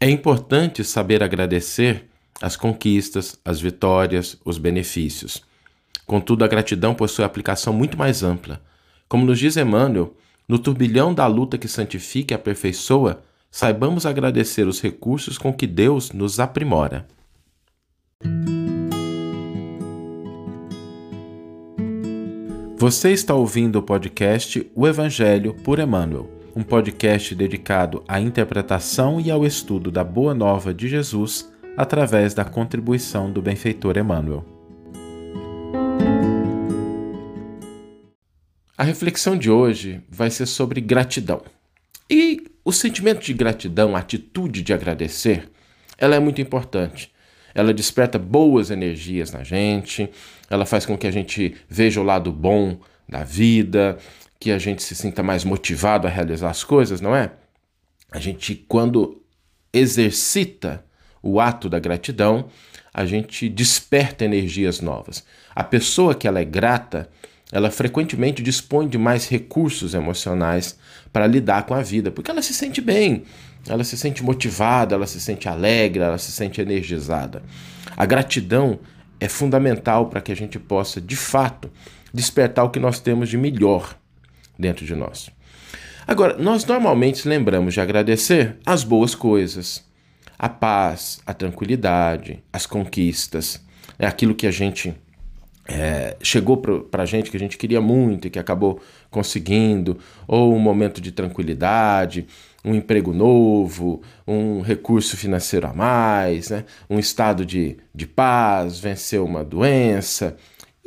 É importante saber agradecer as conquistas, as vitórias, os benefícios. Contudo, a gratidão possui aplicação muito mais ampla. Como nos diz Emmanuel, no turbilhão da luta que santifica e aperfeiçoa, saibamos agradecer os recursos com que Deus nos aprimora. Você está ouvindo o podcast O Evangelho por Emmanuel, um podcast dedicado à interpretação e ao estudo da Boa Nova de Jesus através da contribuição do benfeitor Emmanuel. A reflexão de hoje vai ser sobre gratidão. E o sentimento de gratidão, a atitude de agradecer, ela é muito importante. Ela desperta boas energias na gente, ela faz com que a gente veja o lado bom da vida, que a gente se sinta mais motivado a realizar as coisas, não é? A gente, quando exercita o ato da gratidão, a gente desperta energias novas. A pessoa que ela é grata, ela frequentemente dispõe de mais recursos emocionais para lidar com a vida, porque ela se sente bem, ela se sente motivada, ela se sente alegre, ela se sente energizada. A gratidão é fundamental para que a gente possa, de fato, despertar o que nós temos de melhor dentro de nós. Agora, nós normalmente lembramos de agradecer as boas coisas, a paz, a tranquilidade, as conquistas, é aquilo que a gente é, chegou para a gente que a gente queria muito e que acabou conseguindo, ou um momento de tranquilidade, um emprego novo, um recurso financeiro a mais, né? um estado de, de paz, vencer uma doença.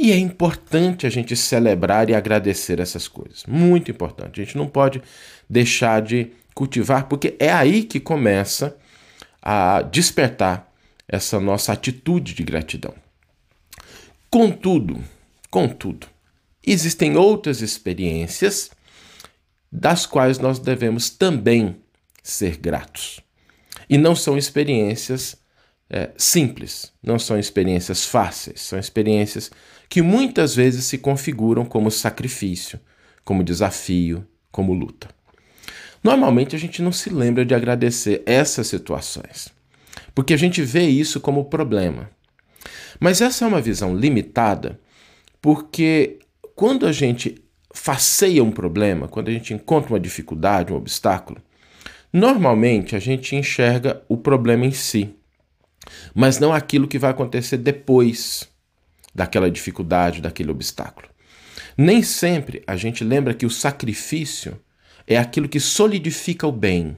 E é importante a gente celebrar e agradecer essas coisas. Muito importante. A gente não pode deixar de cultivar, porque é aí que começa a despertar essa nossa atitude de gratidão. Contudo, contudo, existem outras experiências das quais nós devemos também ser gratos. E não são experiências é, simples, não são experiências fáceis, são experiências que muitas vezes se configuram como sacrifício, como desafio, como luta. Normalmente a gente não se lembra de agradecer essas situações, porque a gente vê isso como problema. Mas essa é uma visão limitada, porque quando a gente faceia um problema, quando a gente encontra uma dificuldade, um obstáculo, normalmente a gente enxerga o problema em si, mas não aquilo que vai acontecer depois daquela dificuldade, daquele obstáculo. Nem sempre a gente lembra que o sacrifício é aquilo que solidifica o bem.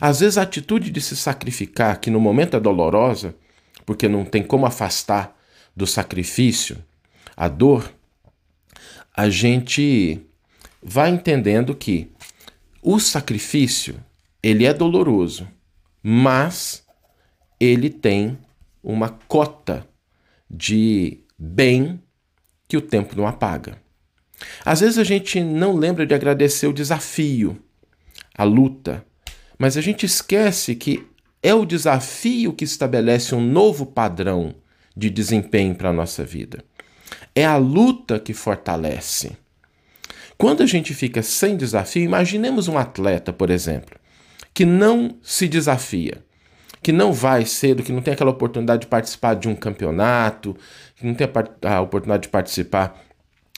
Às vezes a atitude de se sacrificar, que no momento é dolorosa, porque não tem como afastar do sacrifício a dor, a gente vai entendendo que o sacrifício ele é doloroso, mas ele tem uma cota de bem que o tempo não apaga. Às vezes a gente não lembra de agradecer o desafio, a luta, mas a gente esquece que é o desafio que estabelece um novo padrão de desempenho para a nossa vida. É a luta que fortalece. Quando a gente fica sem desafio, imaginemos um atleta, por exemplo, que não se desafia, que não vai cedo, que não tem aquela oportunidade de participar de um campeonato, que não tem a oportunidade de participar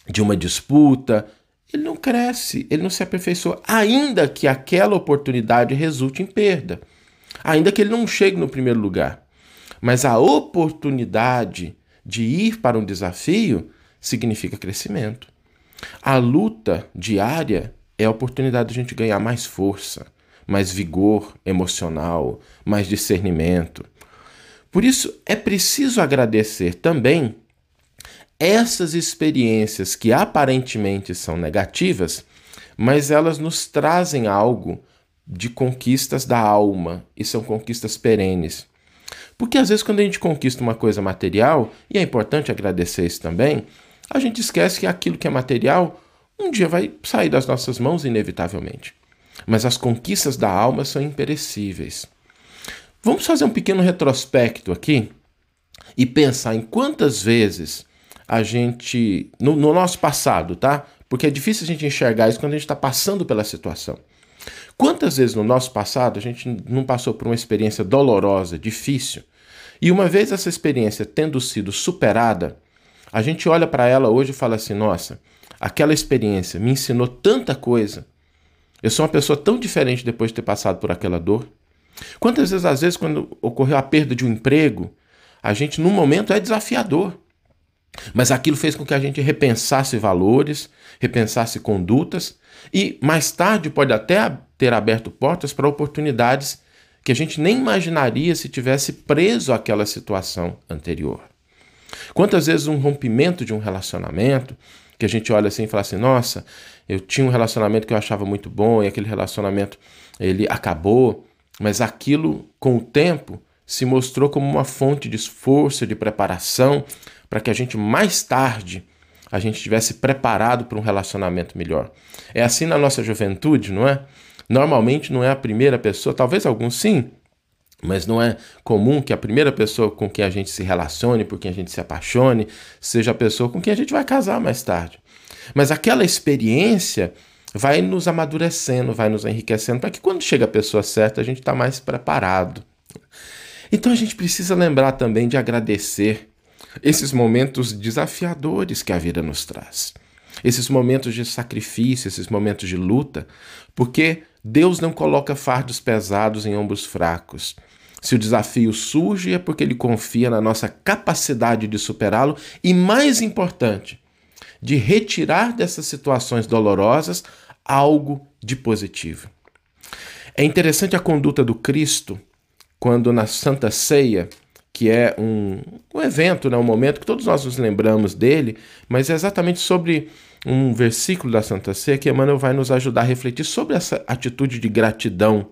de uma disputa, ele não cresce, ele não se aperfeiçoa, ainda que aquela oportunidade resulte em perda ainda que ele não chegue no primeiro lugar. Mas a oportunidade de ir para um desafio significa crescimento. A luta diária é a oportunidade de a gente ganhar mais força, mais vigor emocional, mais discernimento. Por isso é preciso agradecer também essas experiências que aparentemente são negativas, mas elas nos trazem algo de conquistas da alma e são conquistas perenes. Porque às vezes, quando a gente conquista uma coisa material, e é importante agradecer isso também, a gente esquece que aquilo que é material um dia vai sair das nossas mãos inevitavelmente. Mas as conquistas da alma são imperecíveis. Vamos fazer um pequeno retrospecto aqui e pensar em quantas vezes a gente, no, no nosso passado, tá? Porque é difícil a gente enxergar isso quando a gente está passando pela situação. Quantas vezes no nosso passado a gente não passou por uma experiência dolorosa, difícil, e uma vez essa experiência tendo sido superada, a gente olha para ela hoje e fala assim: nossa, aquela experiência me ensinou tanta coisa. Eu sou uma pessoa tão diferente depois de ter passado por aquela dor. Quantas vezes, às vezes, quando ocorreu a perda de um emprego, a gente, no momento, é desafiador. Mas aquilo fez com que a gente repensasse valores, repensasse condutas e mais tarde pode até ter aberto portas para oportunidades que a gente nem imaginaria se tivesse preso àquela situação anterior. Quantas vezes um rompimento de um relacionamento, que a gente olha assim e fala assim: "Nossa, eu tinha um relacionamento que eu achava muito bom e aquele relacionamento ele acabou", mas aquilo com o tempo se mostrou como uma fonte de esforço, de preparação, para que a gente mais tarde a gente estivesse preparado para um relacionamento melhor. É assim na nossa juventude, não é? Normalmente não é a primeira pessoa, talvez alguns sim, mas não é comum que a primeira pessoa com quem a gente se relacione, por quem a gente se apaixone, seja a pessoa com quem a gente vai casar mais tarde. Mas aquela experiência vai nos amadurecendo, vai nos enriquecendo, para que quando chega a pessoa certa a gente está mais preparado. Então a gente precisa lembrar também de agradecer esses momentos desafiadores que a vida nos traz, esses momentos de sacrifício, esses momentos de luta, porque Deus não coloca fardos pesados em ombros fracos. Se o desafio surge, é porque Ele confia na nossa capacidade de superá-lo e, mais importante, de retirar dessas situações dolorosas algo de positivo. É interessante a conduta do Cristo quando na Santa Ceia que é um, um evento, né, um momento que todos nós nos lembramos dele, mas é exatamente sobre um versículo da Santa Ceia que Emmanuel vai nos ajudar a refletir sobre essa atitude de gratidão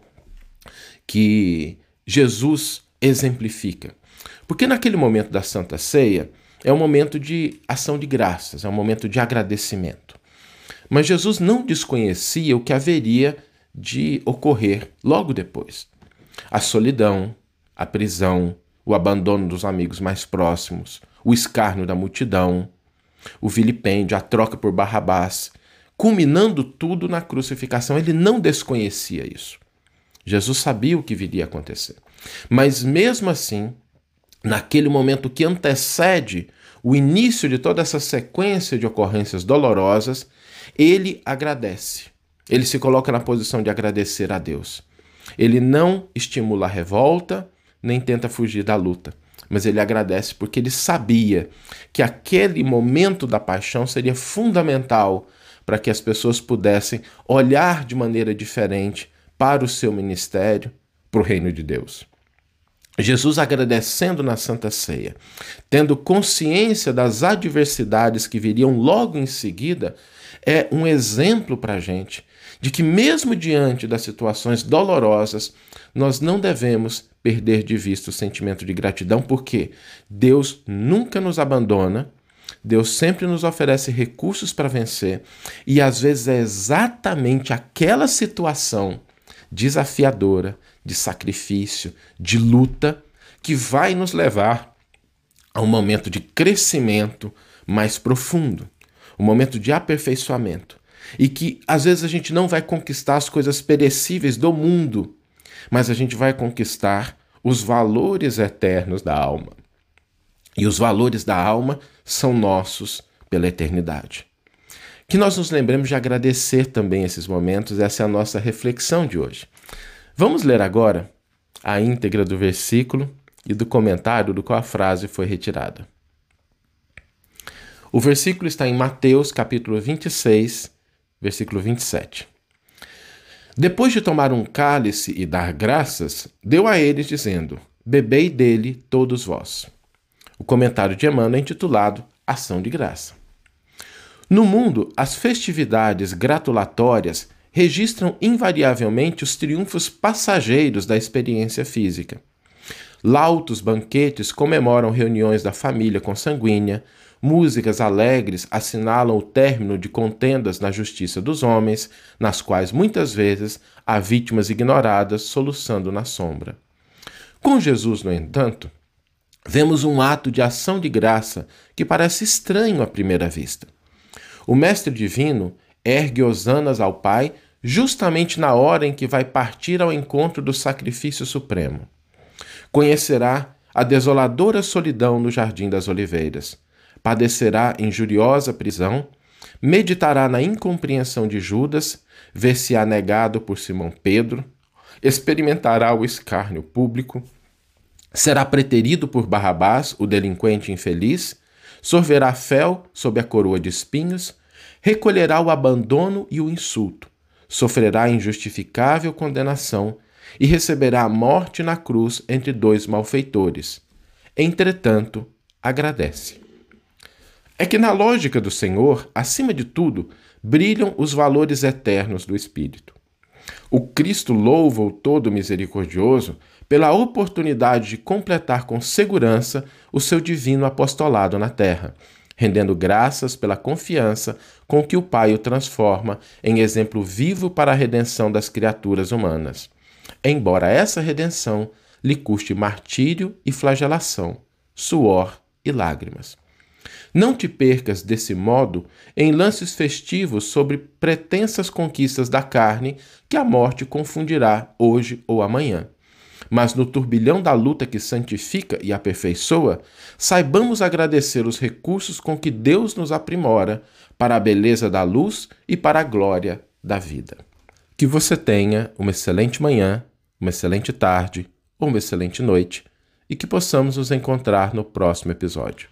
que Jesus exemplifica. Porque naquele momento da Santa Ceia é um momento de ação de graças, é um momento de agradecimento. Mas Jesus não desconhecia o que haveria de ocorrer logo depois. A solidão, a prisão, o abandono dos amigos mais próximos, o escárnio da multidão, o vilipêndio, a troca por Barrabás, culminando tudo na crucificação. Ele não desconhecia isso. Jesus sabia o que viria a acontecer. Mas mesmo assim, naquele momento que antecede o início de toda essa sequência de ocorrências dolorosas, ele agradece. Ele se coloca na posição de agradecer a Deus. Ele não estimula a revolta, nem tenta fugir da luta. Mas ele agradece porque ele sabia que aquele momento da paixão seria fundamental para que as pessoas pudessem olhar de maneira diferente para o seu ministério, para o reino de Deus. Jesus agradecendo na Santa Ceia, tendo consciência das adversidades que viriam logo em seguida, é um exemplo para a gente de que, mesmo diante das situações dolorosas, nós não devemos perder de vista o sentimento de gratidão, porque Deus nunca nos abandona, Deus sempre nos oferece recursos para vencer, e às vezes é exatamente aquela situação desafiadora, de sacrifício, de luta, que vai nos levar a um momento de crescimento mais profundo, um momento de aperfeiçoamento. E que às vezes a gente não vai conquistar as coisas perecíveis do mundo, mas a gente vai conquistar os valores eternos da alma. E os valores da alma são nossos pela eternidade. Que nós nos lembremos de agradecer também esses momentos, essa é a nossa reflexão de hoje. Vamos ler agora a íntegra do versículo e do comentário do qual a frase foi retirada. O versículo está em Mateus, capítulo 26, versículo 27. Depois de tomar um cálice e dar graças, deu a eles, dizendo: Bebei dele todos vós. O comentário de Emmanuel é intitulado Ação de Graça. No mundo, as festividades gratulatórias registram invariavelmente os triunfos passageiros da experiência física. Lautos banquetes comemoram reuniões da família consanguínea, Músicas alegres assinalam o término de contendas na justiça dos homens, nas quais muitas vezes há vítimas ignoradas soluçando na sombra. Com Jesus, no entanto, vemos um ato de ação de graça que parece estranho à primeira vista. O Mestre Divino ergue hosanas ao Pai justamente na hora em que vai partir ao encontro do sacrifício supremo. Conhecerá a desoladora solidão no Jardim das Oliveiras, padecerá injuriosa prisão, meditará na incompreensão de Judas, ver-se-á negado por Simão Pedro, experimentará o escárnio público, será preterido por Barrabás, o delinquente infeliz, sorverá fel sob a coroa de espinhos, recolherá o abandono e o insulto, sofrerá injustificável condenação e receberá a morte na cruz entre dois malfeitores. Entretanto, agradece. É que na lógica do Senhor, acima de tudo, brilham os valores eternos do Espírito. O Cristo louva o Todo Misericordioso pela oportunidade de completar com segurança o seu divino apostolado na terra, rendendo graças pela confiança com que o Pai o transforma em exemplo vivo para a redenção das criaturas humanas. Embora essa redenção lhe custe martírio e flagelação, suor e lágrimas. Não te percas desse modo em lances festivos sobre pretensas conquistas da carne que a morte confundirá hoje ou amanhã mas no turbilhão da luta que santifica e aperfeiçoa, saibamos agradecer os recursos com que Deus nos aprimora para a beleza da luz e para a glória da vida. Que você tenha uma excelente manhã, uma excelente tarde ou uma excelente noite e que possamos nos encontrar no próximo episódio.